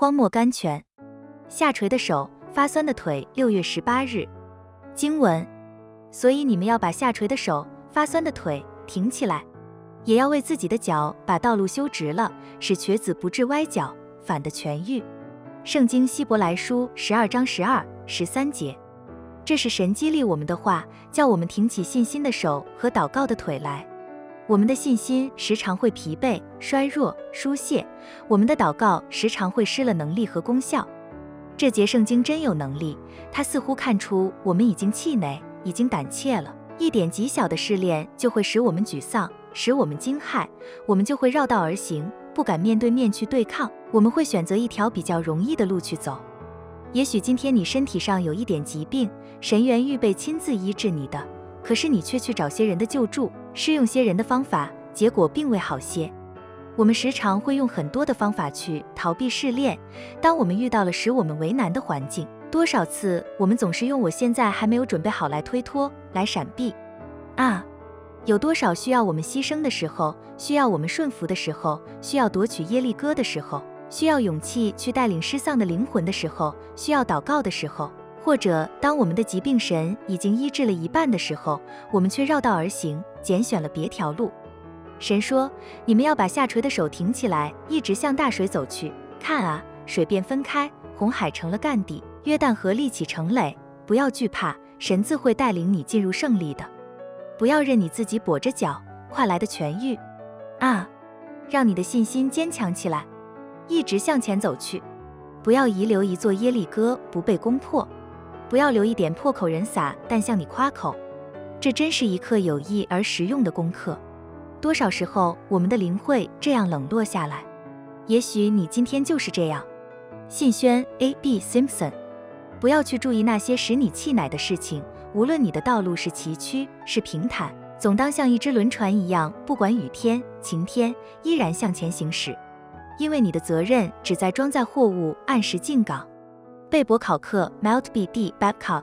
荒漠甘泉。下垂的手，发酸的腿。六月十八日，经文。所以你们要把下垂的手、发酸的腿挺起来，也要为自己的脚把道路修直了，使瘸子不致歪脚，反的痊愈。圣经希伯来书十二章十二、十三节。这是神激励我们的话，叫我们挺起信心的手和祷告的腿来。我们的信心时常会疲惫、衰弱、疏懈，我们的祷告时常会失了能力和功效。这节圣经真有能力，它似乎看出我们已经气馁，已经胆怯了。一点极小的试炼就会使我们沮丧，使我们惊骇，我们就会绕道而行，不敢面对面去对抗。我们会选择一条比较容易的路去走。也许今天你身体上有一点疾病，神原预备亲自医治你的，可是你却去找些人的救助。试用些人的方法，结果并未好些。我们时常会用很多的方法去逃避试炼。当我们遇到了使我们为难的环境，多少次我们总是用“我现在还没有准备好”来推脱、来闪避。啊，有多少需要我们牺牲的时候，需要我们顺服的时候，需要夺取耶利哥的时候，需要勇气去带领失丧的灵魂的时候，需要祷告的时候。或者，当我们的疾病神已经医治了一半的时候，我们却绕道而行，拣选了别条路。神说：“你们要把下垂的手挺起来，一直向大水走去。看啊，水便分开，红海成了干地，约旦河立起成垒。不要惧怕，神自会带领你进入胜利的。不要任你自己跛着脚，快来的痊愈啊！让你的信心坚强起来，一直向前走去。不要遗留一座耶利哥不被攻破。”不要留一点破口人撒，但向你夸口。这真是一课有益而实用的功课。多少时候，我们的灵会这样冷落下来。也许你今天就是这样。信宣 A. B. Simpson，不要去注意那些使你气馁的事情。无论你的道路是崎岖是平坦，总当像一只轮船一样，不管雨天晴天，依然向前行驶。因为你的责任只在装载货物，按时进港。贝伯考克 （Melt B. D. Babcock）